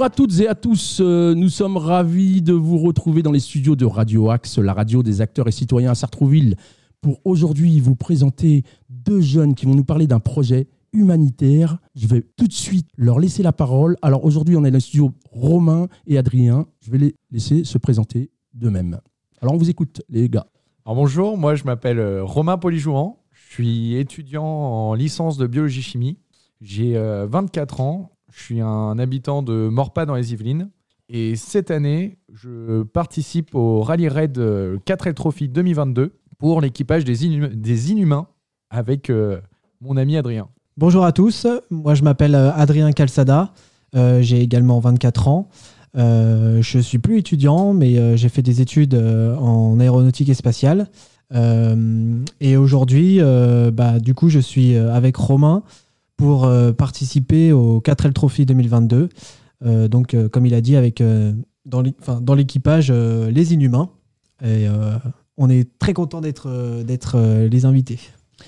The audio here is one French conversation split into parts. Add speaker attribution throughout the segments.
Speaker 1: Bonjour à toutes et à tous. Euh, nous sommes ravis de vous retrouver dans les studios de Radio Axe, la radio des acteurs et citoyens à Sartrouville, pour aujourd'hui vous présenter deux jeunes qui vont nous parler d'un projet humanitaire. Je vais tout de suite leur laisser la parole. Alors aujourd'hui, on est dans les studios Romain et Adrien. Je vais les laisser se présenter d'eux-mêmes. Alors on vous écoute, les gars.
Speaker 2: Alors bonjour, moi je m'appelle euh, Romain Polijouan. Je suis étudiant en licence de biologie-chimie. J'ai 24 ans. Je suis un habitant de Morpas dans les Yvelines. Et cette année, je participe au Rallye Raid 4L Trophy 2022 pour l'équipage des, Inhumains avec euh, mon ami Adrien.
Speaker 3: Bonjour à tous, moi je m'appelle euh, Adrien Calzada, euh, j'ai également 24 ans. Je je suis plus étudiant, mais j'ai fait des études en aéronautique et spatiale. et aujourd'hui, bah, du coup, je suis avec Romain pour euh, participer au 4L Trophy 2022. Euh, donc, euh, comme il a dit, avec dans l'équipage les Inhumains. Et on est très content d'être d'être les invités.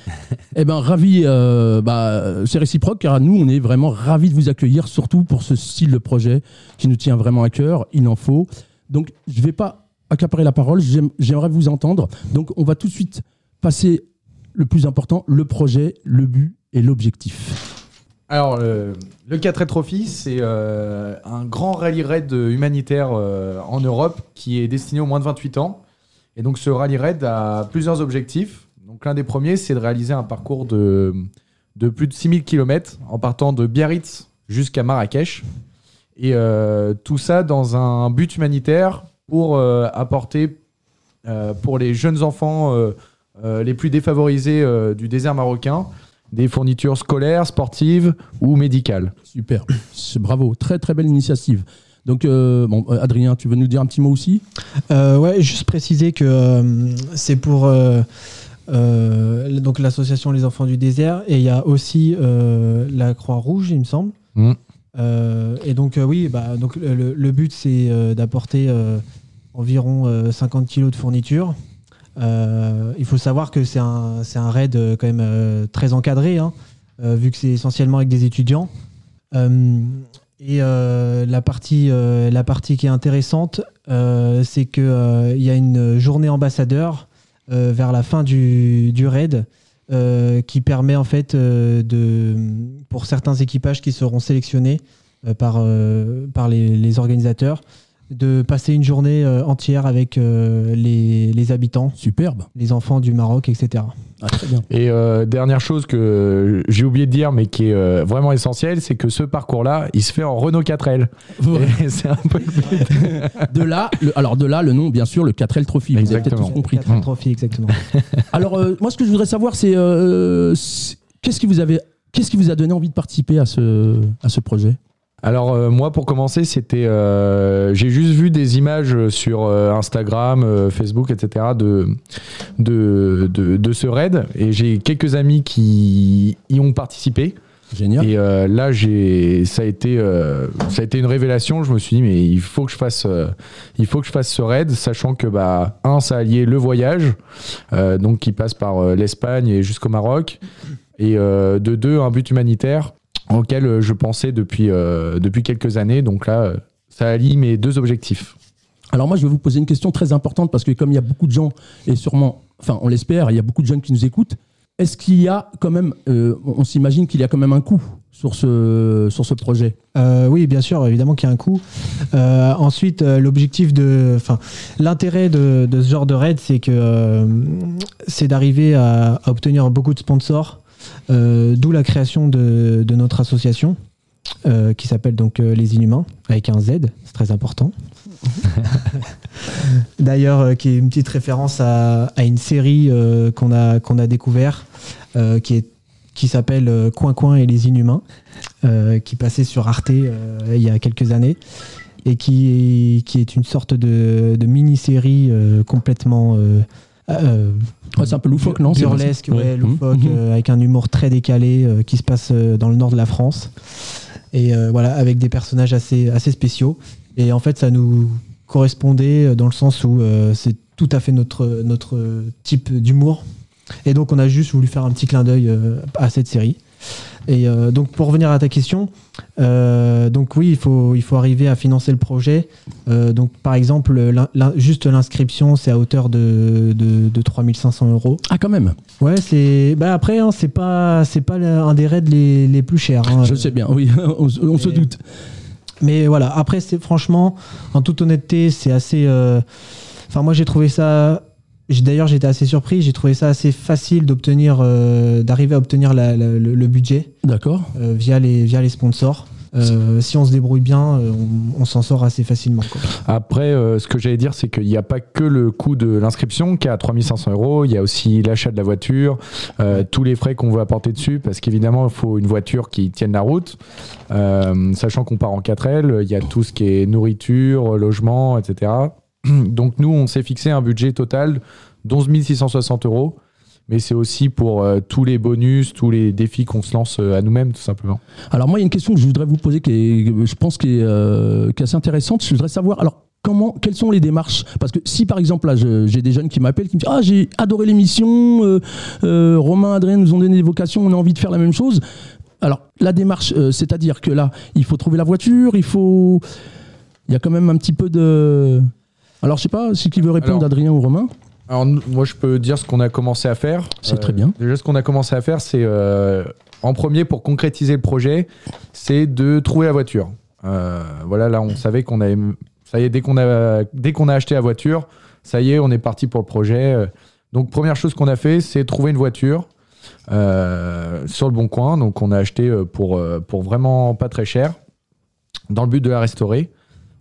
Speaker 1: eh ben ravi, bah, c'est réciproque car nous on est vraiment ravis de vous accueillir, surtout pour ce style de projet qui nous tient vraiment à cœur. Il en faut. Donc je ne vais pas accaparer la parole, j'aimerais vous entendre. Donc on va tout de suite passer le plus important, le projet, le but et l'objectif
Speaker 2: alors, le, 4 Trophy, c'est euh, un grand rallye raid humanitaire euh, en Europe qui est destiné aux moins de 28 ans. Et donc, ce rallye raid a plusieurs objectifs. Donc, l'un des premiers, c'est de réaliser un parcours de, de plus de 6000 km en partant de Biarritz jusqu'à Marrakech. Et euh, tout ça dans un but humanitaire pour apporter pour les jeunes enfants les plus défavorisés du désert marocain des fournitures scolaires, sportives ou médicales.
Speaker 1: Super, bravo, très très belle initiative. Donc, euh, bon, euh, Adrien, tu veux nous dire un petit mot aussi?
Speaker 3: Euh, Ouais, juste préciser que euh, c'est pour donc l'association Les Enfants du Désert et il y a aussi la Croix-Rouge, il me semble. Mm. et donc, oui, bah, donc, le, le but c'est d'apporter environ 50 kilos de fournitures euh, il faut savoir que c'est un, un, raid euh, quand même euh, très encadré, hein, vu que c'est essentiellement avec des étudiants. et la, partie, la partie qui est intéressante, c'est qu'il il y a une journée ambassadeur vers la fin du, du raid. qui permet en fait de, pour certains équipages qui seront sélectionnés par, par les, les organisateurs, de passer une journée euh, entière avec euh, les, habitants.
Speaker 1: Superbe.
Speaker 3: Les enfants du Maroc, etc.
Speaker 2: Ah, très bien. Et euh, dernière chose que j'ai oublié de dire, mais qui est vraiment essentielle, c'est que ce parcours-là, il se fait en Renault 4L.
Speaker 1: c'est un peu de là, le, alors de là, le nom, bien sûr, le 4L Trophy. Vous avez peut-être compris.
Speaker 3: 4L Trophy, exactement.
Speaker 1: alors, moi, ce que je voudrais savoir, c'est qu'est-ce qui vous qu'est-ce qui vous a donné envie de participer à ce, à ce projet?
Speaker 2: Alors euh, moi pour commencer c'était euh, j'ai juste vu des images sur euh, Instagram, Facebook etc de de, de, ce raid et j'ai quelques amis qui y ont participé.
Speaker 1: Génial.
Speaker 2: Et là j'ai ça a été ça a été une révélation. Je me suis dit mais il faut que je fasse il faut que je fasse ce raid sachant que bah un ça alliait le voyage donc qui passe par l'Espagne et jusqu'au Maroc et de deux un but humanitaire auquel euh, je pensais depuis, euh, depuis quelques années. Donc là, euh, ça allie mes deux objectifs.
Speaker 1: Alors moi, je vais vous poser une question très importante parce que comme il y a beaucoup de gens, et sûrement, enfin on l'espère, il y a beaucoup de jeunes qui nous écoutent, est-ce qu'il y a quand même, on s'imagine qu'il y a quand même un coût sur ce, sur ce projet?
Speaker 3: Oui, bien sûr, évidemment qu'il y a un coût. ensuite, l'objectif de, enfin, l'intérêt de, de, ce genre de raid, c'est que c'est d'arriver à, à, obtenir beaucoup de sponsors d'où la création de, notre association. Euh, qui s'appelle donc euh, Les Inhumains, avec un Z, c'est très important. D'ailleurs, qui est une petite référence à, une série qu'on a, qu'on a découvert, qui, est, qui s'appelle Coin Coin et les Inhumains, qui passait sur Arte il y a quelques années, et qui est, qui est une sorte de, de mini-série complètement
Speaker 1: euh, c'est un peu loufoque, non
Speaker 3: Burlesque, ouais, loufoque, mhm. euh, avec un humour très décalé euh, qui se passe dans le nord de la France. Et voilà, avec des personnages assez, assez spéciaux. Et en fait, ça nous correspondait dans le sens où c'est tout à fait notre, notre type d'humour. Et donc, on a juste voulu faire un petit clin d'œil à cette série. Et euh, donc pour revenir à ta question, euh, donc oui, il faut, il faut arriver à financer le projet. Euh, donc par exemple, l'in- l'in- juste l'inscription, c'est à hauteur de, de, de 3500 euros.
Speaker 1: Ah, quand même.
Speaker 3: Ouais, c'est. Bah après, hein, c'est pas, c'est pas un des raids les, les plus chers. hein.
Speaker 1: Je sais bien, oui, on, se- on se
Speaker 3: Et-
Speaker 1: doute.
Speaker 3: Mais voilà, après, c'est franchement, en toute honnêteté, c'est assez. euh, Enfin, moi, j'ai trouvé ça. D'ailleurs, j'étais assez surpris. J'ai trouvé ça assez facile d'obtenir, euh, d'arriver à obtenir la- la- le, le budget
Speaker 1: D'accord.
Speaker 3: euh, via les via les sponsors. Euh, si on se débrouille bien, on, on s'en sort assez facilement. quoi.
Speaker 2: Après, euh, ce que j'allais dire, c'est qu'il n'y a pas que le coût de l'inscription qui est à 3500 euros, il y a aussi l'achat de la voiture, euh, tous les frais qu'on veut apporter dessus, parce qu'évidemment, il faut une voiture qui tienne la route, sachant qu'on part en 4L, il y a tout ce qui est nourriture, logement, etc. Donc nous, on s'est fixé un budget total d'11 660 euros. Mais c'est aussi pour euh, tous les bonus, tous les défis qu'on se lance euh, à nous-mêmes, tout simplement.
Speaker 1: Alors moi, il y a une question que je voudrais vous poser qui est, je pense, qui est, euh, assez intéressante. Je voudrais savoir, alors, comment, quelles sont les démarches? Parce que si, par exemple, là, j'ai des jeunes qui m'appellent, qui me disent, ah, j'ai adoré l'émission, euh, euh, Romain, Adrien nous ont donné des vocations, on a envie de faire la même chose. Alors, la démarche, euh, c'est-à-dire que là, il faut trouver la voiture, il faut... Il y a quand même un petit peu de... Alors, je sais pas, si qui veut répondre,
Speaker 2: Alors-
Speaker 1: Adrien ou Romain
Speaker 2: Alors, moi, je peux dire ce qu'on a commencé à faire.
Speaker 1: C'est très bien.
Speaker 2: Déjà, ce qu'on a commencé à faire, c'est euh, en premier, pour concrétiser le projet, c'est de trouver la voiture. Euh, voilà, là, on savait qu'on avait. Ça y est, dès qu'on a, dès qu'on a acheté la voiture, ça y est, on est parti pour le projet. Euh, Donc, première chose qu'on a fait, c'est trouver une voiture euh, sur le bon coin. Donc, on a acheté euh, pour, euh, pour vraiment pas très cher, dans le but de la restaurer.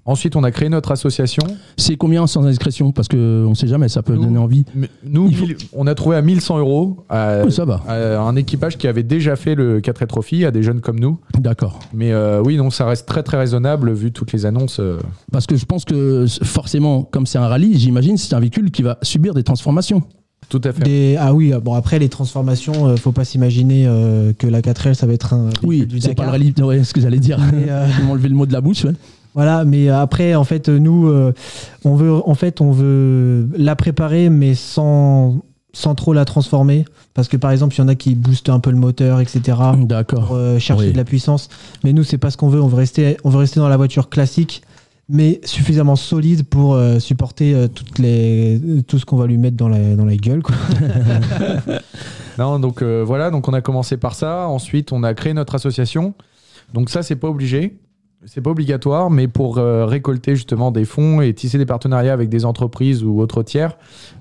Speaker 2: Ensuite, on a créé notre association.
Speaker 1: C'est combien sans indiscrétion Parce qu'on ne sait jamais, ça peut
Speaker 2: Nous-
Speaker 1: donner envie.
Speaker 2: Nous,
Speaker 1: faut-
Speaker 2: on a trouvé à 1100 euros à,
Speaker 1: Oui, ça va.
Speaker 2: à un équipage qui avait déjà fait le 4 Trophy, à des jeunes comme nous.
Speaker 1: D'accord.
Speaker 2: Mais euh, oui, non, ça reste très très raisonnable vu toutes les annonces. euh.
Speaker 1: Parce que je pense que forcément, comme c'est un rallye, j'imagine c'est un véhicule qui va subir des transformations.
Speaker 2: tout à fait.
Speaker 3: Des- ah oui, bon après les transformations, euh, faut pas s'imaginer euh, que la 4L ça va être un
Speaker 1: Oui, c'est pas le rallye, ouais, ce que j'allais dire.
Speaker 3: Euh,
Speaker 1: Ils m'ont enlevé le mot de la bouche. ouais.
Speaker 3: Voilà, mais après, en fait, nous, euh, on veut, en fait, on veut la préparer, mais sans, sans trop la transformer. Parce que, par exemple, il y en a qui boostent un peu le moteur, etc., pour
Speaker 1: D'accord.
Speaker 3: euh, chercher
Speaker 1: Oui.
Speaker 3: de la puissance. Mais nous, c'est pas ce qu'on veut. On veut rester, on veut rester dans la voiture classique, mais suffisamment solide pour euh, supporter euh, toutes les, tout ce qu'on va lui mettre dans la, dans la gueule. Quoi.
Speaker 2: Non, donc euh, voilà, donc on a commencé par ça. Ensuite, on a créé notre association. Donc ça, c'est pas obligé. C'est pas obligatoire, mais pour euh, récolter justement des fonds et tisser des partenariats avec des entreprises ou autres tiers,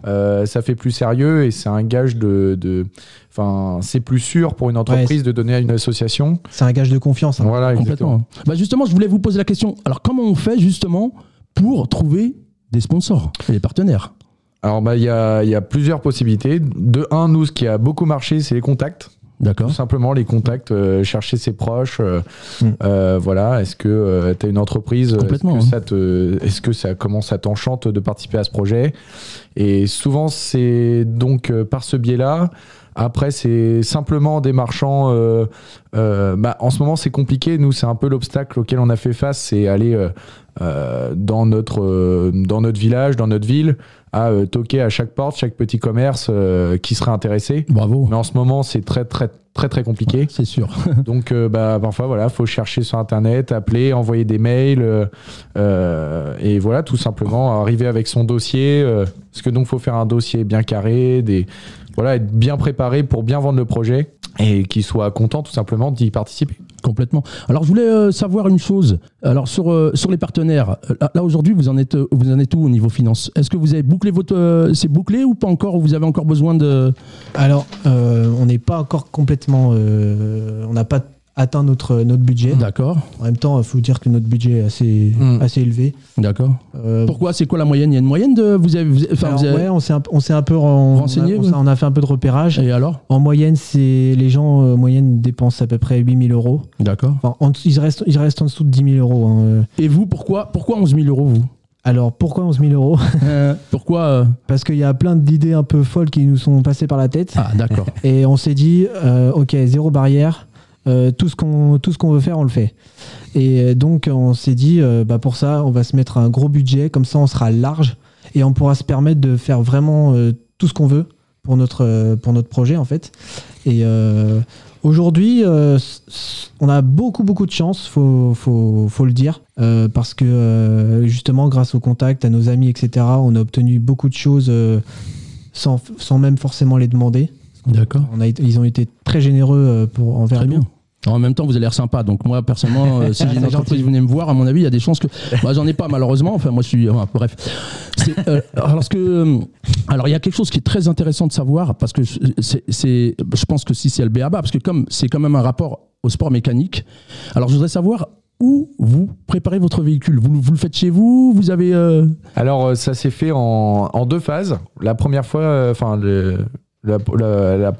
Speaker 2: euh, ça fait plus sérieux et c'est un gage de. Enfin, c'est plus sûr pour une entreprise de donner à une association.
Speaker 3: C'est un gage de confiance. hein.
Speaker 2: Voilà, exactement.
Speaker 1: Complètement. Bah justement, je voulais vous poser la question. Alors, comment on fait justement pour trouver des sponsors et des partenaires?
Speaker 2: Alors, bah, il y, a, il y a plusieurs possibilités. De un, nous, ce qui a beaucoup marché, c'est les contacts.
Speaker 1: D'accord.
Speaker 2: Tout simplement, les contacts, euh, chercher ses proches. euh,
Speaker 3: Mm.
Speaker 2: euh, voilà, est-ce que tu as une entreprise Est-ce
Speaker 1: Complètement,
Speaker 2: que,
Speaker 1: hein.
Speaker 2: ça te, est-ce que ça commence ça t'enchante de participer à ce projet? Et souvent, c'est donc euh, par ce biais-là. Après, c'est simplement des marchands. euh, euh, bah, en ce moment, c'est compliqué. Nous, c'est un peu l'obstacle auquel on a fait face, c'est aller euh, euh, dans notre euh, dans notre village, dans notre ville, à euh, toquer à chaque porte, chaque petit commerce euh, qui serait intéressé.
Speaker 1: Bravo.
Speaker 2: Mais en ce moment, c'est très très très très compliqué.
Speaker 1: C'est sûr.
Speaker 2: Donc, euh, bah, parfois, voilà, faut chercher sur Internet, appeler, envoyer des mails, et voilà, tout simplement arriver avec son dossier. parce que donc, faut faire un dossier bien carré, des, voilà, être bien préparé pour bien vendre le projet et qu'il soit content tout simplement d'y participer.
Speaker 1: Complètement. Alors, je voulais euh, savoir une chose. Alors, sur, euh, sur les partenaires, euh, là, aujourd'hui, vous en êtes vous en êtes où au niveau finance? Est-ce que vous avez bouclé votre c'est bouclé ou pas encore ou vous avez encore besoin de?
Speaker 3: Alors, on n'est pas encore complètement. on n'a pas atteint notre, notre budget.
Speaker 1: D'accord.
Speaker 3: En même temps, il faut dire que notre budget est assez,
Speaker 2: Mm.
Speaker 3: assez élevé.
Speaker 1: D'accord.
Speaker 3: Euh,
Speaker 1: Pourquoi? C'est quoi la moyenne? Il y a une moyenne de vous avez, vous avez- enfin,
Speaker 3: alors,
Speaker 1: vous avez-
Speaker 3: ouais, on s'est un, on un peu ren-
Speaker 1: Renseigné,
Speaker 3: on
Speaker 1: ouais.
Speaker 3: on a fait un peu de repérage.
Speaker 1: et alors?
Speaker 3: En moyenne, c'est les gens euh, en moyenne dépensent à peu près 8000 euros.
Speaker 1: D'accord.
Speaker 3: Enfin, en dessous- ils, restent, ils restent en dessous de 10 000 euros. hein, euh.
Speaker 1: Et vous, pourquoi pourquoi 11 000 euros vous?
Speaker 3: Alors, pourquoi 11 000 euros?
Speaker 1: Euh, Pourquoi euh,
Speaker 3: Parce qu'il y a plein d'idées un peu folles qui nous sont passées par la tête.
Speaker 1: Ah, d'accord.
Speaker 3: Et on s'est dit, euh, ok, zéro barrière. Euh, tout ce qu'on tout ce qu'on veut faire, on le fait. Et euh, donc on s'est dit, euh, bah pour ça, on va se mettre un gros budget, comme ça on sera large et on pourra se permettre de faire vraiment euh, tout ce qu'on veut pour notre pour notre projet en fait. Et Aujourd'hui, euh, on a beaucoup, beaucoup de chance, faut, faut, faut le dire, euh, parce que euh, justement, grâce au contact, à nos amis, etc., on a obtenu beaucoup de choses sans, sans même forcément les demander.
Speaker 1: D'accord.
Speaker 3: On a, été- ils ont été très généreux euh, pour, envers
Speaker 1: Très
Speaker 3: nous.
Speaker 1: bien. En même temps, vous avez l'air sympa. Donc moi, personnellement, euh, si j'ai une entreprise
Speaker 3: gentil.
Speaker 1: qui venait me voir, à mon avis, il y a des chances que. Bah, j'en ai pas malheureusement. Enfin, moi, je suis. enfin, bref. Euh, alors, ce que, euh, alors, il y a quelque chose qui est très intéressant de savoir parce que c'est, je pense que si c'est le BABA, parce que comme c'est quand même un rapport au sport mécanique. Alors, je voudrais savoir où vous préparez votre véhicule. Vous, vous le faites chez vous? Vous avez. euh,
Speaker 2: Alors, euh, ça s'est fait en, en deux phases. La première fois, euh, enfin, le- la, la- la-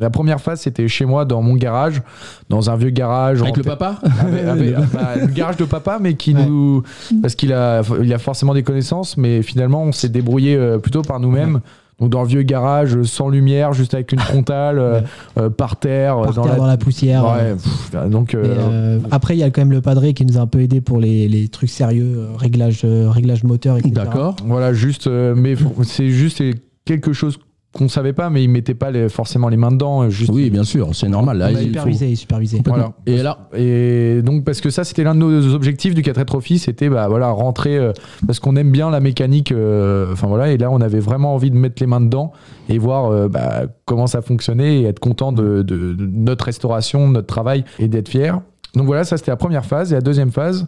Speaker 2: la première phase, c'était chez moi, dans mon garage, dans un vieux garage.
Speaker 1: avec le papa
Speaker 2: avec- avec- bah, le garage de papa, mais qui
Speaker 3: Ouais.
Speaker 2: nous. Parce qu'il a, il a forcément des connaissances, mais finalement, on s'est débrouillé euh, plutôt par nous-mêmes. Donc, dans le vieux garage, sans lumière, juste avec une frontale, euh, euh, par terre,
Speaker 3: Par
Speaker 2: dans,
Speaker 3: terre,
Speaker 2: la...
Speaker 3: dans la poussière.
Speaker 2: Ouais, pff, donc, euh,
Speaker 3: euh, après, il y a quand même le padré qui nous a un peu aidé pour les, les trucs sérieux, réglage, réglage moteur, etc.
Speaker 1: D'accord.
Speaker 2: Voilà, juste, euh, mais c'est juste quelque chose qu'on savait pas, mais il mettait pas les- forcément les mains dedans. euh, Juste,
Speaker 1: Oui, bien sûr, c'est normal. Là, il faut-
Speaker 3: supervisé, supervisé.
Speaker 2: Voilà.
Speaker 1: Et là,
Speaker 2: Et donc parce que ça c'était l'un de nos objectifs du 4 Trophy, c'était bah voilà rentrer euh, parce qu'on aime bien la mécanique. euh, Enfin voilà, et là on avait vraiment envie de mettre les mains dedans et voir euh, bah, comment ça fonctionnait et être content de, de- de notre restauration, de notre travail et d'être fier. Donc voilà, ça c'était la première phase. Et la deuxième phase,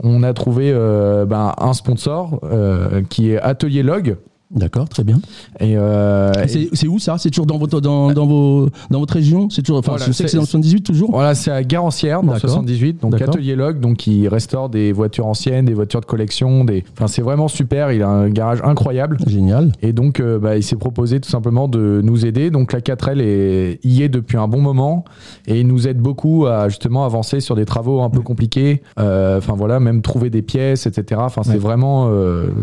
Speaker 2: on a trouvé euh, bah, un sponsor euh, qui est Atelier Log.
Speaker 1: D'accord, très bien.
Speaker 2: Et, euh,
Speaker 1: Et C'est où ça? C'est toujours dans votre, dans, dans vos, dans votre région? C'est toujours. Enfin,
Speaker 2: Voilà,
Speaker 1: je sais que
Speaker 2: c'est-
Speaker 1: dans le 78 toujours?
Speaker 2: Voilà, c'est à Garancière, dans le
Speaker 1: D'accord.
Speaker 2: 78. Donc. Atelier Log, donc il restaure des voitures anciennes, des voitures de collection. Des... Enfin, c'est vraiment super. Il a un garage incroyable.
Speaker 1: Génial.
Speaker 2: Et donc, euh, bah, il s'est proposé tout simplement de nous aider. Donc, la 4L est, y est depuis un bon moment et il nous aide beaucoup à justement avancer sur des travaux un peu compliqués. Euh, Enfin, voilà, même trouver des pièces, etc. Enfin, c'est
Speaker 3: Ouais.
Speaker 2: vraiment,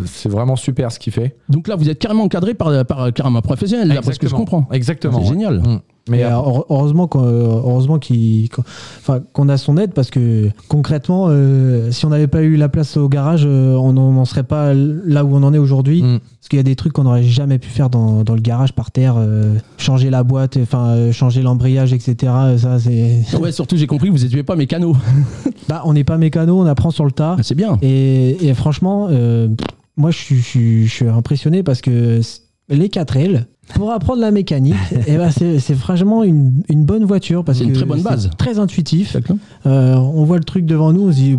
Speaker 2: c'est vraiment super ce qu'il fait.
Speaker 1: Donc là, vous êtes carrément encadré par, par carrément un professionnel, d'après ce que je comprends.
Speaker 2: Exactement.
Speaker 1: C'est
Speaker 2: ouais.
Speaker 1: génial.
Speaker 2: Mm. Mais
Speaker 3: Mais
Speaker 2: euh,
Speaker 3: heure- heureusement qu'on heureusement qu'il- qu'on enfin, qu'on a son aide parce que concrètement, euh, si on n'avait pas eu la place au garage, euh, on n'en serait pas là où on en est aujourd'hui.
Speaker 2: Mm.
Speaker 3: Parce qu'il y a des trucs qu'on n'aurait jamais pu faire dans, dans le garage par terre, euh, changer la boîte, enfin euh, changer l'embrayage, etc. Ça c'est.
Speaker 1: Ouais, surtout, j'ai compris que vous n'étiez pas mécano.
Speaker 3: Bah, on n'est pas mécano, on apprend sur le tas.
Speaker 1: Ah, c'est bien.
Speaker 3: Et, et franchement, euh, moi je suis, je, suis, impressionné parce que les 4L, pour apprendre la mécanique, eh ben c'est franchement une, une bonne voiture parce que
Speaker 1: une très bonne base.
Speaker 3: très intuitif. Euh, on voit le truc devant nous, on se dit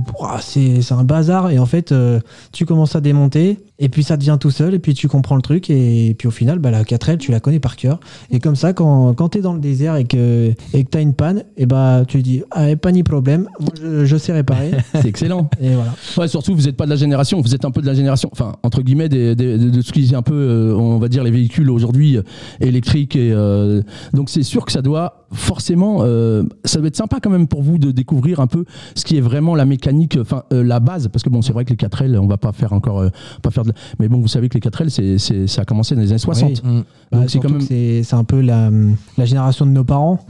Speaker 3: c'est un bazar et en fait euh, tu commences à démonter et puis ça devient tout seul et puis tu comprends le truc et, puis au final bah, la 4L tu la connais par cœur et comme ça quand, quand tu es dans le désert et que et que tu as une panne et bah tu dis ah, pas ni problème, moi je, je sais réparer
Speaker 1: C'est excellent.
Speaker 3: et voilà.
Speaker 1: Ouais, surtout, vous n'êtes pas de la génération, vous êtes un peu de la génération, enfin, entre guillemets, des- des- de, ce qui est un peu, euh, on va dire, les véhicules aujourd'hui euh, électriques. Et, euh, donc, c'est sûr que ça doit forcément, euh, ça doit être sympa quand même pour vous de découvrir un peu ce qui est vraiment la mécanique, enfin, euh, la base. Parce que bon, c'est vrai que les 4L, on va pas faire encore, euh, pas faire de. Mais bon, vous savez que les 4L, c'est, c'est- ça a commencé dans les années 60.
Speaker 2: mm.
Speaker 3: Bah,
Speaker 1: Donc, c'est
Speaker 3: surtout
Speaker 1: quand même.
Speaker 3: c'est c'est un peu la, la génération de nos parents.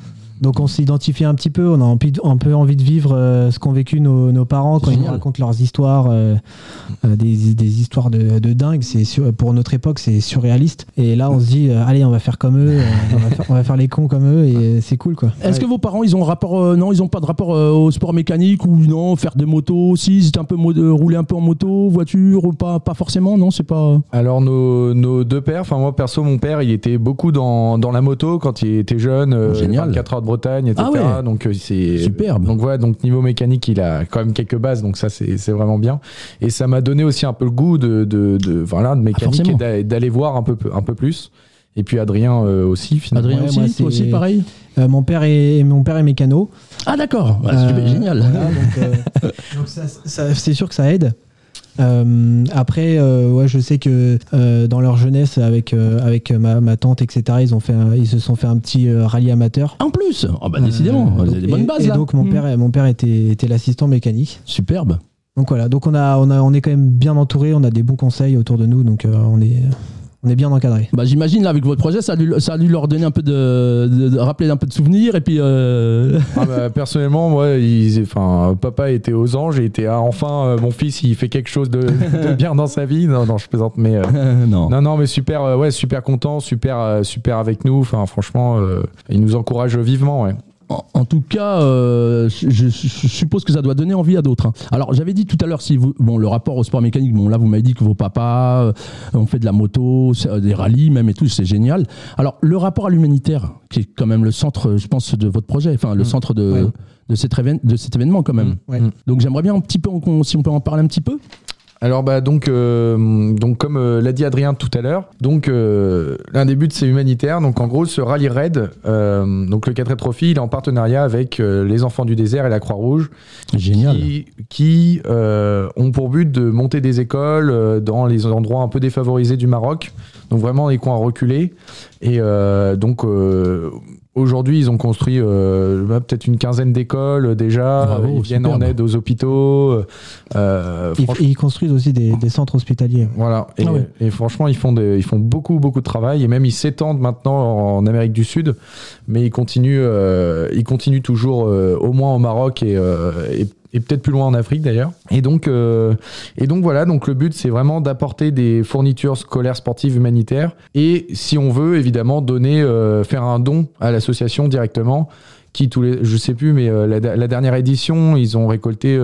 Speaker 3: Donc on s'identifie un petit peu, on a un peu, un peu envie de vivre euh, ce qu'ont vécu nos, nos parents quand ils nous racontent leurs histoires, euh, euh, des, des histoires de, de dingue. C'est sur- pour notre époque, c'est surréaliste. Et là, on se dit, euh, allez, on va faire comme eux, on, va faire, on va faire les cons comme eux, et euh, c'est cool quoi.
Speaker 1: Est-ce que vos parents, ils ont un rapport, euh, non, ils ont pas de rapport euh, au sport mécanique ou non, faire des motos aussi, ils étaient un peu mo- euh, rouler un peu en moto, voiture, ou pas, pas forcément, non, c'est pas.
Speaker 2: Alors nos, nos deux pères, enfin moi perso mon père il était beaucoup dans, dans la moto quand il était jeune, euh,
Speaker 1: Génial.
Speaker 2: 24 heures de Bretagne, etc.
Speaker 1: Ah ouais.
Speaker 2: Donc euh, c'est
Speaker 1: Superbe.
Speaker 2: Donc voilà, donc niveau mécanique il a quand même quelques bases, donc ça c'est vraiment bien. Et ça m'a donné aussi un peu le goût de, de, de, voilà, de mécanique
Speaker 1: forcément.
Speaker 2: et d'a- d'aller voir un peu, un peu plus. Et puis Adrien euh, aussi finalement.
Speaker 1: Adrien
Speaker 3: Ouais,
Speaker 1: aussi,
Speaker 3: moi,
Speaker 1: pareil.
Speaker 3: Euh, mon père est mon père est mécano.
Speaker 1: Ah d'accord,
Speaker 3: Euh,
Speaker 1: génial.
Speaker 3: voilà, donc, euh, c'est sûr que ça aide. Euh, après, euh, ouais, je sais que euh, dans leur jeunesse, avec, euh, avec ma, ma tante, etc., ils, ont fait un- ils se sont fait un petit euh, rallye amateur.
Speaker 1: En plus, oh bah décidément,
Speaker 3: Euh,
Speaker 1: vous avez des bonnes bases
Speaker 3: et
Speaker 1: là.
Speaker 3: donc mon
Speaker 1: Mm.
Speaker 3: père, mon père était, était l'assistant mécanique.
Speaker 1: Superbe.
Speaker 3: Donc voilà, donc on a, on a, on est quand même bien entouré, on a des bons conseils autour de nous, donc euh, on est, on est bien encadré.
Speaker 1: Bah, j'imagine là avec votre projet, ça a dû, ça a dû leur donner un peu de, de- de- rappeler un peu de souvenirs et puis. euh,
Speaker 2: Ah bah, personnellement, moi, ils- enfin, papa était aux anges et était ah, enfin euh, mon fils, il fait quelque chose de, de bien dans sa vie. Non, non, je plaisante, mais euh,
Speaker 1: non.
Speaker 2: non, non, mais super, euh, ouais, super content, super, euh, super avec nous. Enfin, franchement, euh, il nous encourage vivement, ouais.
Speaker 1: En, tout cas, euh, je, suppose que ça doit donner envie à d'autres. Hein. Alors, j'avais dit tout à l'heure, si vous, bon, le rapport au sport mécanique, bon, là, vous m'avez dit que vos papas euh, ont fait de la moto, des rallyes même et tout, c'est génial. Alors, le rapport à l'humanitaire, qui est quand même le centre, je pense, de votre projet, enfin, le mm. centre de, de, cet de, cet événement, quand même. Mm. Donc, j'aimerais bien un petit peu, si on peut en parler un petit peu?
Speaker 2: Alors bah donc euh, donc comme euh, l'a dit Adrien tout à l'heure, donc euh, l'un des buts c'est humanitaire. Donc en gros ce rallye raid, donc le 4 Trophy, il est en partenariat avec les Enfants du désert et la Croix Rouge,
Speaker 1: génial,
Speaker 2: qui, ont pour but de monter des écoles dans les endroits un peu défavorisés du Maroc, donc vraiment les coins reculés. Et donc Aujourd'hui, ils ont construit euh, bah, peut-être une quinzaine d'écoles euh, déjà. ils viennent en aide aux hôpitaux.
Speaker 3: Euh, ils, construisent aussi des, centres hospitaliers.
Speaker 2: Voilà. Ah et, franchement, ils font, des, ils font beaucoup, beaucoup de travail. Et même, ils s'étendent maintenant en Amérique du Sud. Mais ils continuent, ils continuent toujours, au moins au Maroc et, et et peut-être plus loin en Afrique d'ailleurs. Et donc, euh, et donc voilà, donc le but c'est vraiment d'apporter des fournitures scolaires, sportives, humanitaires, et si on veut évidemment donner, euh, faire un don à l'association directement, qui tous les, je sais plus, mais euh, la, dernière édition, ils ont récolté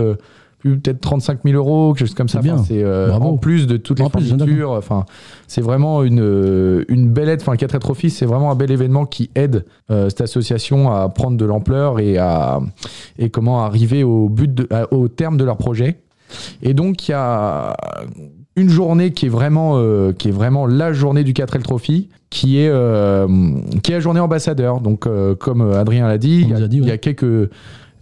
Speaker 2: peut-être 35 000 euros, quelque chose comme ça. C'est euh, en plus de toutes les fournitures. Enfin, c'est vraiment une, euh, une belle aide. Enfin, le 4 Trophy, c'est vraiment un bel événement qui aide euh, cette association à prendre de l'ampleur et à et comment arriver au but, au terme de leur projet. Et donc, il y a une journée qui est vraiment, qui est vraiment la journée du 4L Trophy, qui est, qui est la journée ambassadeur. Donc, comme Adrien l'a dit, il y, a quelques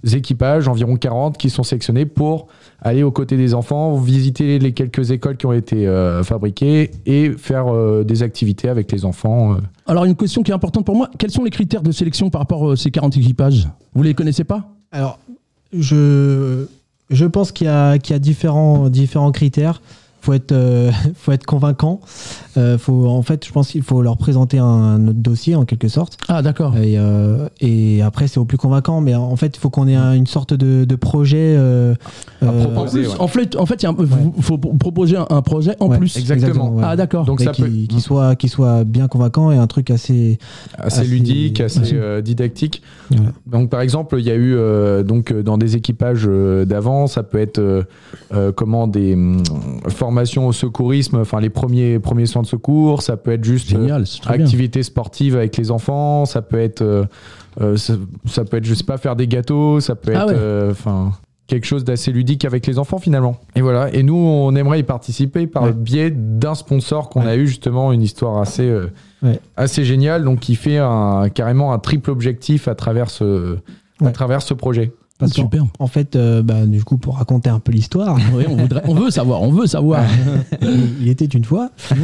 Speaker 2: équipages, environ 40, qui sont sélectionnés pour aller aux côtés des enfants, visiter les quelques écoles qui ont été euh, fabriquées et faire euh, des activités avec les enfants. Euh.
Speaker 1: Alors, une question qui est importante pour moi, quels sont les critères de sélection par rapport à ces 40 équipages? Vous les connaissez pas?
Speaker 3: Alors, je, je pense qu'il y a, qu'il y a différents, différents critères faut être, euh, faut être convaincant. Euh, faut, en fait, je pense qu'il faut leur présenter un, autre dossier en quelque sorte.
Speaker 1: Ah, d'accord.
Speaker 3: Et, euh, et, après, c'est au plus convaincant. Mais en fait, il faut qu'on ait une sorte de, de projet.
Speaker 1: Proposer, en fait, en fait, il faut proposer un, projet en plus.
Speaker 2: Exactement.
Speaker 1: ah, d'accord.
Speaker 3: Donc, ça qui, qui, soit, qui soit bien convaincant et un truc assez.
Speaker 2: Assez, ludique, assez didactique. Donc, par exemple, il y a eu donc, dans des équipages d'avant, ça peut être comment des hum, formation au secourisme, enfin les premiers, premiers soins de secours, ça peut être juste
Speaker 1: Génial,
Speaker 2: euh, activité sportive avec les enfants, ça peut être, euh, euh, ça, peut être, je sais pas, faire des gâteaux, ça peut ah être, enfin. quelque chose d'assez ludique avec les enfants finalement. Et voilà. Et nous, on aimerait y participer par le biais d'un sponsor qu'on a eu justement une histoire assez, assez géniale, donc qui fait un, carrément un triple objectif à travers ce, à travers ce projet.
Speaker 1: Super.
Speaker 3: En, fait, euh, bah, du coup, pour raconter un peu l'histoire.
Speaker 1: on, veut savoir, on veut savoir.
Speaker 3: il, était une fois.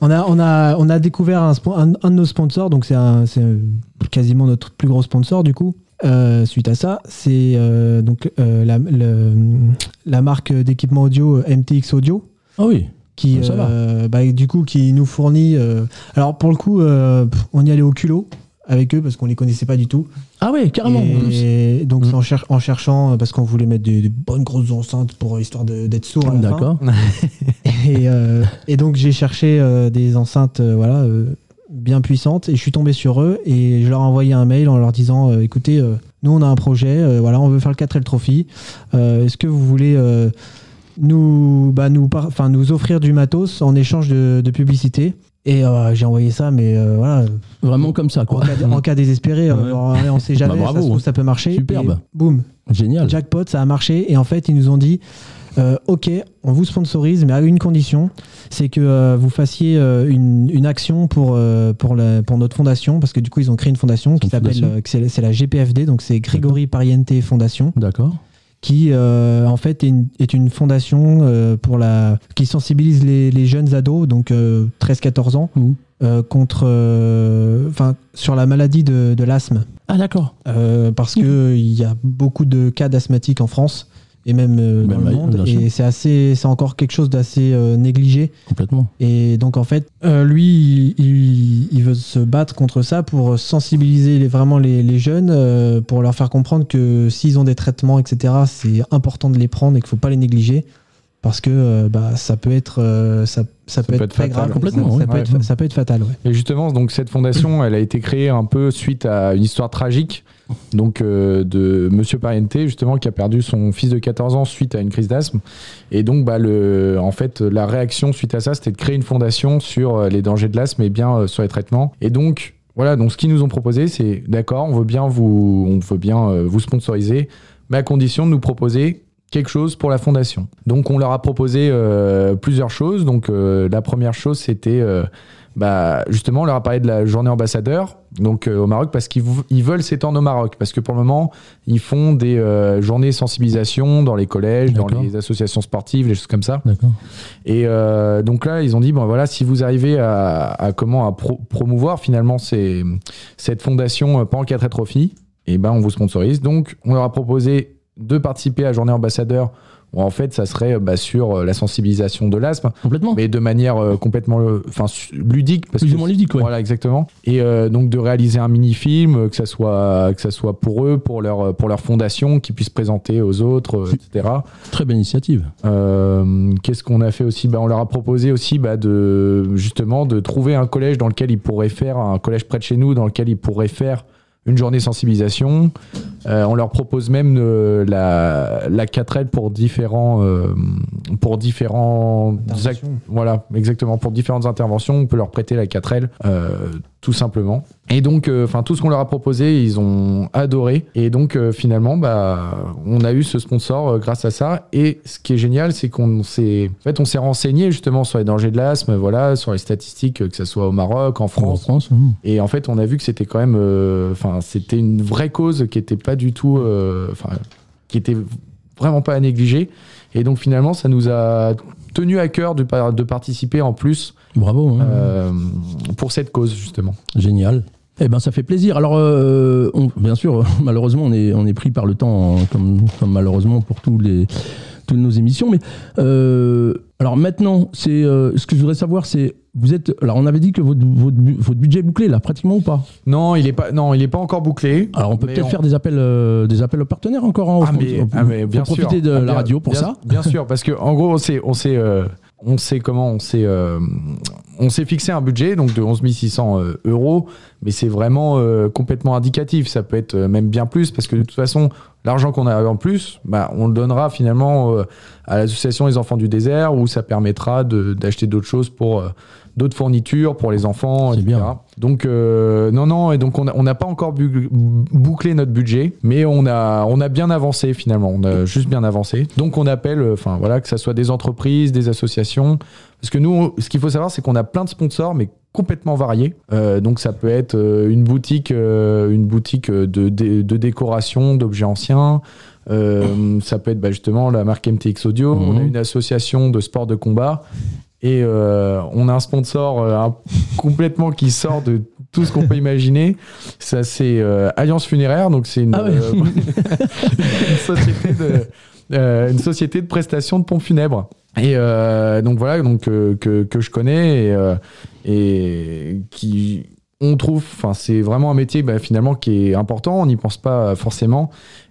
Speaker 3: on, a, on, a, on a découvert un, un, de nos sponsors, donc c'est quasiment notre plus gros sponsor, du coup. Euh, suite à ça, c'est euh, donc la, la, marque d'équipement audio MTX Audio.
Speaker 1: Ah oui.
Speaker 3: Qui, bah, du coup, qui nous fournit. alors, pour le coup, on y allait au culot avec eux parce qu'on les connaissait pas du tout.
Speaker 1: Ah ouais, carrément.
Speaker 3: Et donc mmh. en, cherchant euh, parce qu'on voulait mettre des, bonnes grosses enceintes pour histoire d'être sourd.
Speaker 1: D'accord.
Speaker 3: et, euh, et, donc j'ai cherché euh, des enceintes voilà bien puissantes et je suis tombé sur eux et je leur ai envoyé un mail en leur disant écoutez nous on a un projet voilà on veut faire le 4L Trophy est-ce que vous voulez nous bah, nous enfin nous offrir du matos en échange de, de publicité? Et euh, j'ai envoyé ça, mais euh, voilà.
Speaker 1: Vraiment comme ça, quoi.
Speaker 3: En cas, désespéré, on euh, on sait jamais, bah, ça, ça, peut marcher.
Speaker 1: Superbe.
Speaker 3: boum.
Speaker 1: Génial.
Speaker 3: Jackpot, ça a marché. Et en fait, ils nous ont dit Ok, on vous sponsorise, mais à une condition c'est que vous fassiez une, une, action pour, pour, la, pour notre fondation, parce que du coup, ils ont créé une fondation qui s'appelle. c'est la GPFD, donc c'est Grégory Pariente Fondation.
Speaker 1: D'accord
Speaker 3: qui euh, en fait est une, est une fondation euh, pour la qui sensibilise les, les jeunes ados donc 13-14 euh, ans mmh. contre enfin sur la maladie de, de l'asthme.
Speaker 1: Ah d'accord.
Speaker 3: parce que il y a beaucoup de cas d'asthmatiques en France et même euh, dans le monde. Et c'est assez, c'est encore quelque chose d'assez euh, négligé.
Speaker 1: Complètement.
Speaker 3: Et donc en fait, euh, lui, il, il, veut se battre contre ça pour sensibiliser les, vraiment les, les jeunes, pour leur faire comprendre que s'ils ont des traitements, etc., c'est important de les prendre et qu'il faut pas les négliger parce que euh, bah, ça peut être, euh, ça, ça peut
Speaker 2: peut
Speaker 3: être,
Speaker 2: être
Speaker 3: très
Speaker 2: fatal.
Speaker 3: grave.
Speaker 1: Complètement,
Speaker 3: ça,
Speaker 1: ouais.
Speaker 3: peut être, ça peut être fatal. Ouais.
Speaker 2: Et justement, donc cette fondation, elle a été créée un peu suite à une histoire tragique, donc euh, de Monsieur Pariente justement qui a perdu son fils de 14 ans suite à une crise d'asthme. Et donc, bah, le, en fait, la réaction suite à ça, c'était de créer une fondation sur euh, les dangers de l'asthme et bien euh, sur les traitements. Et donc, voilà, donc ce qu'ils nous ont proposé, c'est d'accord, on veut bien vous, on veut bien vous sponsoriser, mais à condition de nous proposer quelque chose pour la fondation. Donc on leur a proposé plusieurs choses. Donc la première chose c'était bah, justement on leur a parlé de la journée ambassadeur donc euh, au Maroc parce qu'ils ils veulent s'étendre au Maroc parce que pour le moment ils font des euh, journées sensibilisation dans les collèges, dans les associations sportives, les choses comme ça.
Speaker 1: D'accord.
Speaker 2: Et euh, donc là, ils ont dit bon voilà, si vous arrivez à, à comment à pro- promouvoir finalement ces- cette fondation euh, Pan 4 Trophy, et ben on vous sponsorise. Donc on leur a proposé de participer à Journée Ambassadeur. Où en fait, ça serait euh, bah, sur euh, la sensibilisation de l'asthme,
Speaker 1: Complètement.
Speaker 2: mais de manière euh, complètement enfin ludique parce
Speaker 1: Plus
Speaker 2: que
Speaker 1: ou moins ludique, ouais.
Speaker 2: voilà exactement et euh, donc de réaliser un mini film que ça soit que ça soit pour eux pour leur pour leur fondation qu'ils puissent présenter aux autres etc
Speaker 1: Très belle initiative.
Speaker 2: Qu'est-ce qu'on a fait aussi? Bah, On leur a proposé aussi bah, de justement de trouver un collège dans lequel ils pourraient faire un collège près de chez nous dans lequel ils pourraient faire une journée sensibilisation. Euh, on leur propose même euh, la, la 4L pour différents euh, pour différents voilà exactement pour différentes interventions. On peut leur prêter la 4L euh, tout simplement. Et donc, euh, enfin, tout ce qu'on leur a proposé, ils ont adoré. Et donc, euh, finalement, bah, on a eu ce sponsor euh, grâce à ça. Et ce qui est génial, c'est qu'on s'est, en fait, on s'est renseigné justement sur les dangers de l'asthme, voilà, sur les statistiques, que ce soit au Maroc, en
Speaker 1: En
Speaker 2: France. Et en fait, on a vu que c'était quand même, enfin, c'était une vraie cause qui était pas du tout, enfin, qui était vraiment pas à négliger. Et donc, finalement, ça nous a tenu à cœur de, par- de participer en plus
Speaker 1: Bravo. hein.
Speaker 2: euh, pour cette cause justement.
Speaker 1: Génial. Eh ben, ça fait plaisir. Alors, euh, on- bien sûr, malheureusement, on est, on est pris par le temps, hein, comme, comme malheureusement pour tous les, toutes nos émissions. Mais euh, alors maintenant, c'est euh, ce que je voudrais savoir, c'est vous êtes. Alors, on avait dit que votre, votre, bu- votre budget est bouclé là, pratiquement ou pas?
Speaker 2: Non, il est pas, non, il est pas encore bouclé.
Speaker 1: Alors, on peut
Speaker 2: Mais
Speaker 1: peut-être
Speaker 2: on-
Speaker 1: faire des appels, euh, des appels aux partenaires encore. hein,
Speaker 2: Ah mais,
Speaker 1: au-
Speaker 2: ah, mais bien
Speaker 1: faut
Speaker 2: sûr.
Speaker 1: profiter de
Speaker 2: Ah,
Speaker 1: la
Speaker 2: bien-
Speaker 1: radio pour
Speaker 2: bien-
Speaker 1: ça.
Speaker 2: Bien sûr, parce que en gros, on s'est, on s'est, euh, on sait comment, on s'est, euh, on s'est fixé un budget donc de 11 600 euh, euros, mais c'est vraiment euh, complètement indicatif. Ça peut être euh, même bien plus parce que de toute façon, l'argent qu'on a en plus, bah, on le donnera finalement à l'association Les Enfants du Désert où ça permettra d'acheter d'autres choses pour d'autres fournitures pour les enfants, etc.
Speaker 1: bien.
Speaker 2: Donc euh, non non et donc on n'a pas encore bu- bouclé notre budget, mais on a on a bien avancé finalement. On a juste bien avancé. Donc on appelle, euh, enfin voilà, que ça soit des entreprises, des associations, parce que nous, on- ce qu'il faut savoir, c'est qu'on a plein de sponsors, mais complètement variés. Euh, donc ça peut être une boutique, euh, une boutique de, de, de décoration d'objets anciens. Euh, ça peut être bah, justement la marque MTX Audio.
Speaker 1: Mhm.
Speaker 2: On a une association de sport de combat. Et euh, on a un sponsor euh, un- complètement qui sort de tout ce qu'on peut imaginer. Ça, c'est euh, Alliance Funéraire. Donc, c'est une,
Speaker 1: Ah ouais.
Speaker 2: une société de, une société de pompes funèbres. Et donc voilà, donc que, que je connais et, et qui on trouve, enfin c'est vraiment un métier bah, finalement qui est important. On n'y pense pas forcément.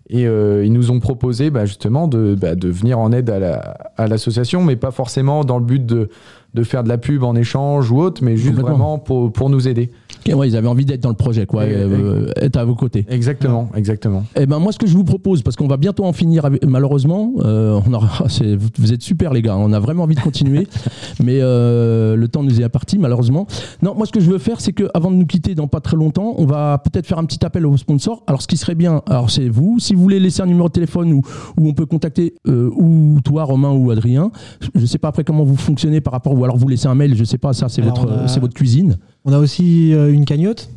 Speaker 2: Et euh, ils nous ont proposé bah, justement de, bah, de venir en aide à la- à l'association, mais pas forcément dans le but de, de faire de la pub en échange ou autre, mais juste vraiment pour, pour nous aider.
Speaker 1: Ouais, ils avaient envie d'être dans le projet, quoi,
Speaker 2: Et-
Speaker 1: euh, être à vos côtés.
Speaker 2: Exactement, exactement.
Speaker 1: Eh ben moi, ce que je vous propose, parce qu'on va bientôt en finir, avec- malheureusement, euh, on aura, c'est- vous, êtes super les gars, on a vraiment envie de continuer, mais euh, le temps nous est imparti malheureusement. Non, moi ce que je veux faire, c'est que avant de nous quitter dans pas très longtemps, on va peut-être faire un petit appel aux sponsors. Alors ce qui serait bien, alors c'est vous, si vous voulez laisser un numéro de téléphone où, où on peut contacter euh, ou toi Romain ou Adrien. Je sais pas après comment vous fonctionnez par rapport, ou alors vous laissez un mail, je sais pas, ça c'est votre,
Speaker 3: a-
Speaker 1: c'est votre cuisine.
Speaker 3: On a aussi euh, une cagnotte.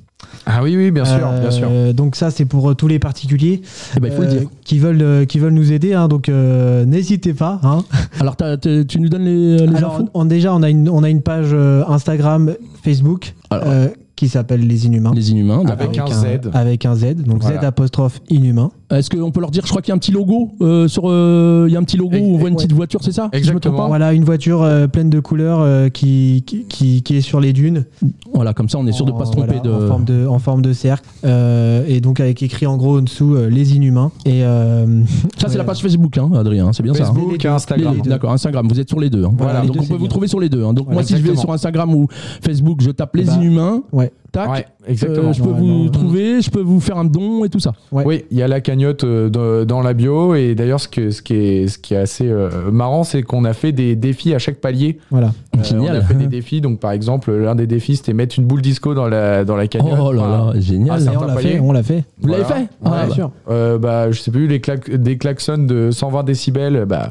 Speaker 2: Ah oui, oui, bien sûr,
Speaker 3: Euh,
Speaker 2: bien sûr.
Speaker 3: Donc ça, c'est pour euh, tous les particulier
Speaker 1: Eh ben il faut le
Speaker 3: euh,
Speaker 1: dire.
Speaker 3: qui veulent euh, qui veulent nous aider. hein. donc euh, n'hésitez pas. hein.
Speaker 1: Alors t'as- t'as- tu nous donnes les, les
Speaker 3: Alors,
Speaker 1: infos?
Speaker 3: on- déjà, on a une on a une page euh, Instagram, Facebook
Speaker 1: Alors,
Speaker 3: euh, qui s'appelle Les Inhumains.
Speaker 1: Les inhumains.
Speaker 2: Avec un Z.
Speaker 3: Avec un Z. Donc
Speaker 2: Voilà.
Speaker 3: Z apostrophe Inhumain.
Speaker 1: Est-ce qu'on peut leur dire, je crois qu'il y a un petit logo euh, sur, euh, il y a un petit logo où on voit une
Speaker 3: Ouais.
Speaker 1: petite voiture, c'est ça Si je me trompe
Speaker 2: Exactement.
Speaker 1: pas
Speaker 3: Voilà, une voiture euh, pleine de couleurs euh, qui, qui, qui- qui est sur les dunes.
Speaker 1: Voilà, comme ça, on est sûr de
Speaker 3: En-
Speaker 1: pas se tromper
Speaker 3: voilà,
Speaker 1: de.
Speaker 3: en, forme de, en forme de cercle. Euh, et donc avec écrit en gros en dessous euh, les inhumains. Et euh,
Speaker 1: Ça, c'est la page Facebook, hein, Adrien, c'est bien ça. hein
Speaker 2: Facebook. Instagram.
Speaker 1: D'accord, Instagram, vous êtes sur les deux. hein.
Speaker 3: Voilà, les
Speaker 1: donc
Speaker 3: deux,
Speaker 1: on peut vous
Speaker 3: bien.
Speaker 1: trouver sur les deux. hein. Donc
Speaker 3: Voilà,
Speaker 1: moi, si je vais sur Instagram ou Facebook, je tape les
Speaker 3: Bah,
Speaker 1: inhumains,
Speaker 3: ouais.
Speaker 1: Tac,
Speaker 2: Ouais,
Speaker 1: euh,
Speaker 2: exactement.
Speaker 1: je peux vous trouver, je peux vous faire un don et tout ça.
Speaker 3: Ouais.
Speaker 2: Oui, il y a la cagnotte euh, dans, dans la bio. Et d'ailleurs, ce, que, ce, qui est, ce qui est assez euh, marrant, c'est qu'on a fait des défis à chaque palier.
Speaker 3: voilà.
Speaker 2: Euh,
Speaker 1: Génial.
Speaker 2: On a fait des défis. Donc, par exemple, l'un des défis, c'était mettre une boule disco dans la, dans la cagnotte.
Speaker 1: Oh là là, génial.
Speaker 2: Ah,
Speaker 3: on l'a fait, on l'a fait.
Speaker 1: vous l'avez fait Ah,
Speaker 3: bien
Speaker 1: bah.
Speaker 3: sûr.
Speaker 2: Euh, bah, je sais plus, les clac- des klaxons de 120 décibels, bah,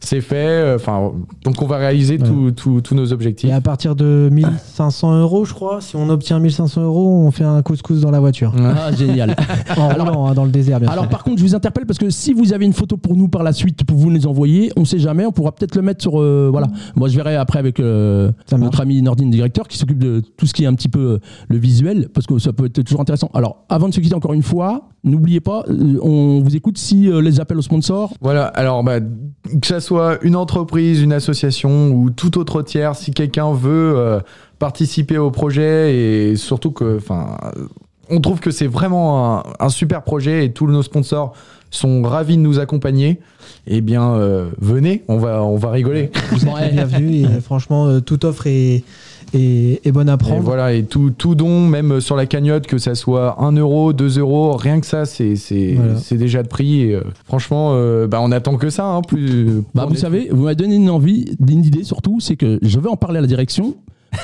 Speaker 2: c'est fait. euh, Enfin, donc on va réaliser
Speaker 3: Ouais.
Speaker 2: tous tous- tous nos objectifs.
Speaker 3: Et à partir de 1500 euros, je crois, si on obtient 1500 euros, on fait un couscous dans la voiture.
Speaker 1: Ah, génial.
Speaker 3: En
Speaker 1: Alors-
Speaker 3: roulant, hein, dans le désert, bien
Speaker 1: Alors
Speaker 3: sûr.
Speaker 1: par contre, je vous interpelle parce que si vous avez une photo pour nous par la suite, pour vous nous envoyer, on sait jamais, on pourra peut-être le mettre sur euh, voilà. Moi, je verrai après avec euh,
Speaker 3: Marche.
Speaker 1: notre ami Nordine, directeur, qui s'occupe de tout ce qui est un petit peu euh, le visuel, parce que ça peut être toujours intéressant. Alors, avant de se quitter encore une fois, n'oubliez pas, euh, on vous écoute si euh, les appels aux sponsors.
Speaker 2: Voilà, alors bah, que ça soit une entreprise, une association ou tout autre tiers, si quelqu'un veut euh, participer au projet et surtout que, enfin, on trouve que c'est vraiment un, un super projet et tous nos sponsors sont ravis de nous accompagner. Eh bien, euh, venez, on va, on va rigoler.
Speaker 1: Ouais.
Speaker 3: Bienvenue et franchement, euh, toute offre est, est, est bonne à
Speaker 2: Et
Speaker 3: prendre.
Speaker 2: voilà, et tout, tout don, même sur la cagnotte, que ça soit 1 euro, 2 euros, rien que ça, c'est c'est
Speaker 3: Voilà.
Speaker 2: c'est déjà de prix. Et, euh, franchement, euh, bah, on attend que ça. Hein, plus,
Speaker 1: Bah, vous savez, vous m'avez donné une envie, une idée surtout, c'est que je vais en parler à la direction.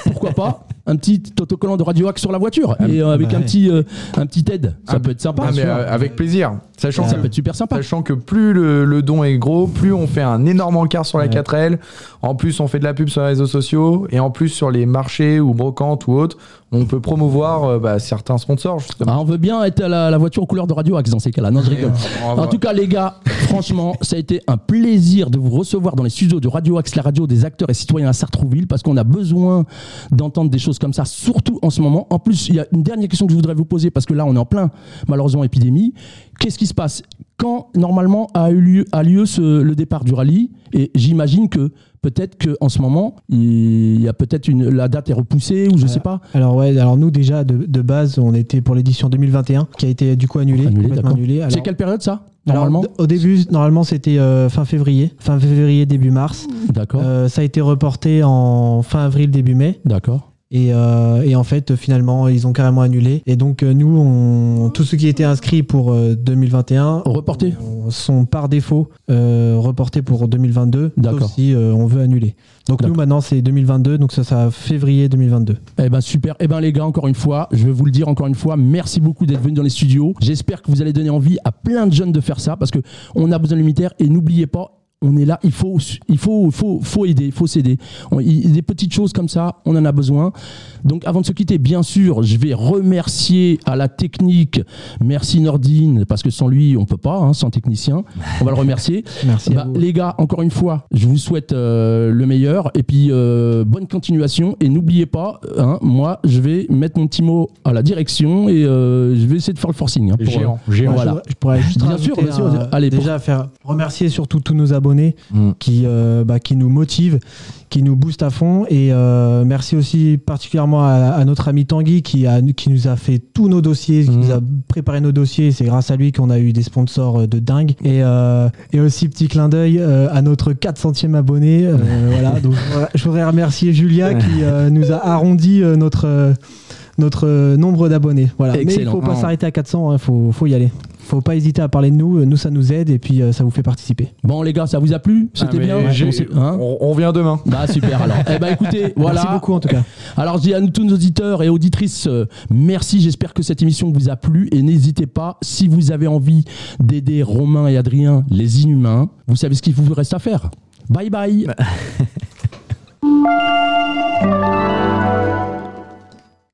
Speaker 1: Pourquoi pas un petit autocollant de Radio Hack sur la voiture
Speaker 2: Ah,
Speaker 1: et euh, avec
Speaker 3: bah
Speaker 1: un
Speaker 3: ouais.
Speaker 1: petit euh, un petit aide. Ça
Speaker 2: Ah,
Speaker 1: peut être sympa.
Speaker 2: Ah, mais, euh, avec plaisir. Sachant,
Speaker 1: ça
Speaker 2: que,
Speaker 1: peut être super sympa.
Speaker 2: sachant que plus le, le don est gros, plus on fait un énorme encart sur la
Speaker 3: Ouais.
Speaker 2: 4L. En plus, on fait de la pub sur les réseaux sociaux. Et en plus, sur les marchés ou brocantes ou autres, on peut promouvoir euh, bah, certains sponsors, justement.
Speaker 1: Ah, on veut bien être à la, la voiture aux couleurs de Radio Axe dans ces cas-là. Non, je rigole. En tout cas, les gars, franchement, ça a été un plaisir de vous recevoir dans les studios de Radio Axe, la radio des acteurs et citoyens à Sartrouville, parce qu'on a besoin d'entendre des choses comme ça, surtout en ce moment. En plus, il y a une dernière question que je voudrais vous poser, parce que là, on est en plein, malheureusement, épidémie. Qu'est-ce qui se passe Quand, normalement, a eu lieu, a lieu ce- le départ du rallye? Et j'imagine que peut-être qu'en ce moment, il y a peut-être une la date est repoussée, ou je
Speaker 3: Ouais.
Speaker 1: sais pas.
Speaker 3: Alors ouais, alors nous déjà de, de base, on était pour l'édition 2021 qui a été du coup annulée,
Speaker 1: Annulée,
Speaker 3: complètement
Speaker 1: d'accord.
Speaker 3: annulée. Alors-
Speaker 1: C'est quelle période ça? Normalement
Speaker 3: au début, normalement c'était euh, fin février, fin février début mars.
Speaker 1: D'accord.
Speaker 3: Euh, ça a été reporté en fin avril début mai.
Speaker 1: D'accord.
Speaker 3: Et, euh, et en fait, euh, finalement, ils ont carrément annulé. Et donc, euh, nous, on, tous ceux qui étaient inscrits pour euh, 2021
Speaker 1: Reporté
Speaker 3: on- sont par défaut euh, reportés pour 2022,
Speaker 1: D'accord.
Speaker 3: si euh, on veut annuler. Donc, nous, maintenant, c'est 2022, donc ça, ça février 2022.
Speaker 1: Eh ben super. Eh ben les gars, encore une fois, je vais vous le dire encore une fois, merci beaucoup d'être venus dans les studios. J'espère que vous allez donner envie à plein de jeunes de faire ça parce que on a besoin de l'unitaire et n'oubliez pas. On est là, il faut, il faut, faut, faut aider, il faut s'aider. Des petites choses comme ça, on en a besoin. Donc, avant de se quitter, bien sûr, je vais remercier à la technique. Merci Nordine, parce que sans lui, on peut pas, hein, sans technicien. On va le remercier.
Speaker 3: Merci
Speaker 1: Bah,
Speaker 3: à vous.
Speaker 1: les gars, encore une fois, je vous souhaite euh, le meilleur et puis euh, bonne continuation. Et n'oubliez pas, hein, moi, je vais mettre mon petit mot à la direction et euh, je vais essayer de faire le forcing. hein, pour,
Speaker 2: Géant, géant.
Speaker 1: Voilà.
Speaker 3: je, pourrais juste
Speaker 1: Bien sûr, bien sûr,
Speaker 3: un-
Speaker 1: allez, pour-
Speaker 3: déjà faire remercier surtout tous nos abonnés
Speaker 2: Mm.
Speaker 3: qui, euh, bah, qui nous motivent, qui nous boostent à fond. Et euh, merci aussi particulièrement à, à notre ami Tanguy qui, a, qui nous a fait tous nos dossiers, qui
Speaker 2: Mm.
Speaker 3: nous a préparé nos dossiers. C'est grâce à lui qu'on a eu des sponsors euh, de dingue. Et, euh, et aussi petit clin d'œil à notre 400e abonné. Voilà, donc je voudrais remercier Julia qui nous a arrondi notre notre nombre d'abonnés. Voilà. Mais il
Speaker 1: Excellent.
Speaker 3: faut pas s'arrêter à 400, il faut, faut y aller. Faut pas hésiter à parler de nous. Euh, Nous, ça nous aide et puis euh, ça vous fait participer.
Speaker 1: Bon, les gars, ça vous a plu? C'était
Speaker 2: Ah,
Speaker 1: bien? hein?
Speaker 2: on, on revient demain.
Speaker 1: Bah super alors. eh ben écoutez, voilà.
Speaker 3: Merci beaucoup en tout cas.
Speaker 1: Alors je dis à nous tous nos auditeurs et auditrices, euh, merci, j'espère que cette émission vous a plu et n'hésitez pas, si vous avez envie d'aider Romain et Adrien, les inhumains, vous savez ce qu'il vous reste à faire. Bye bye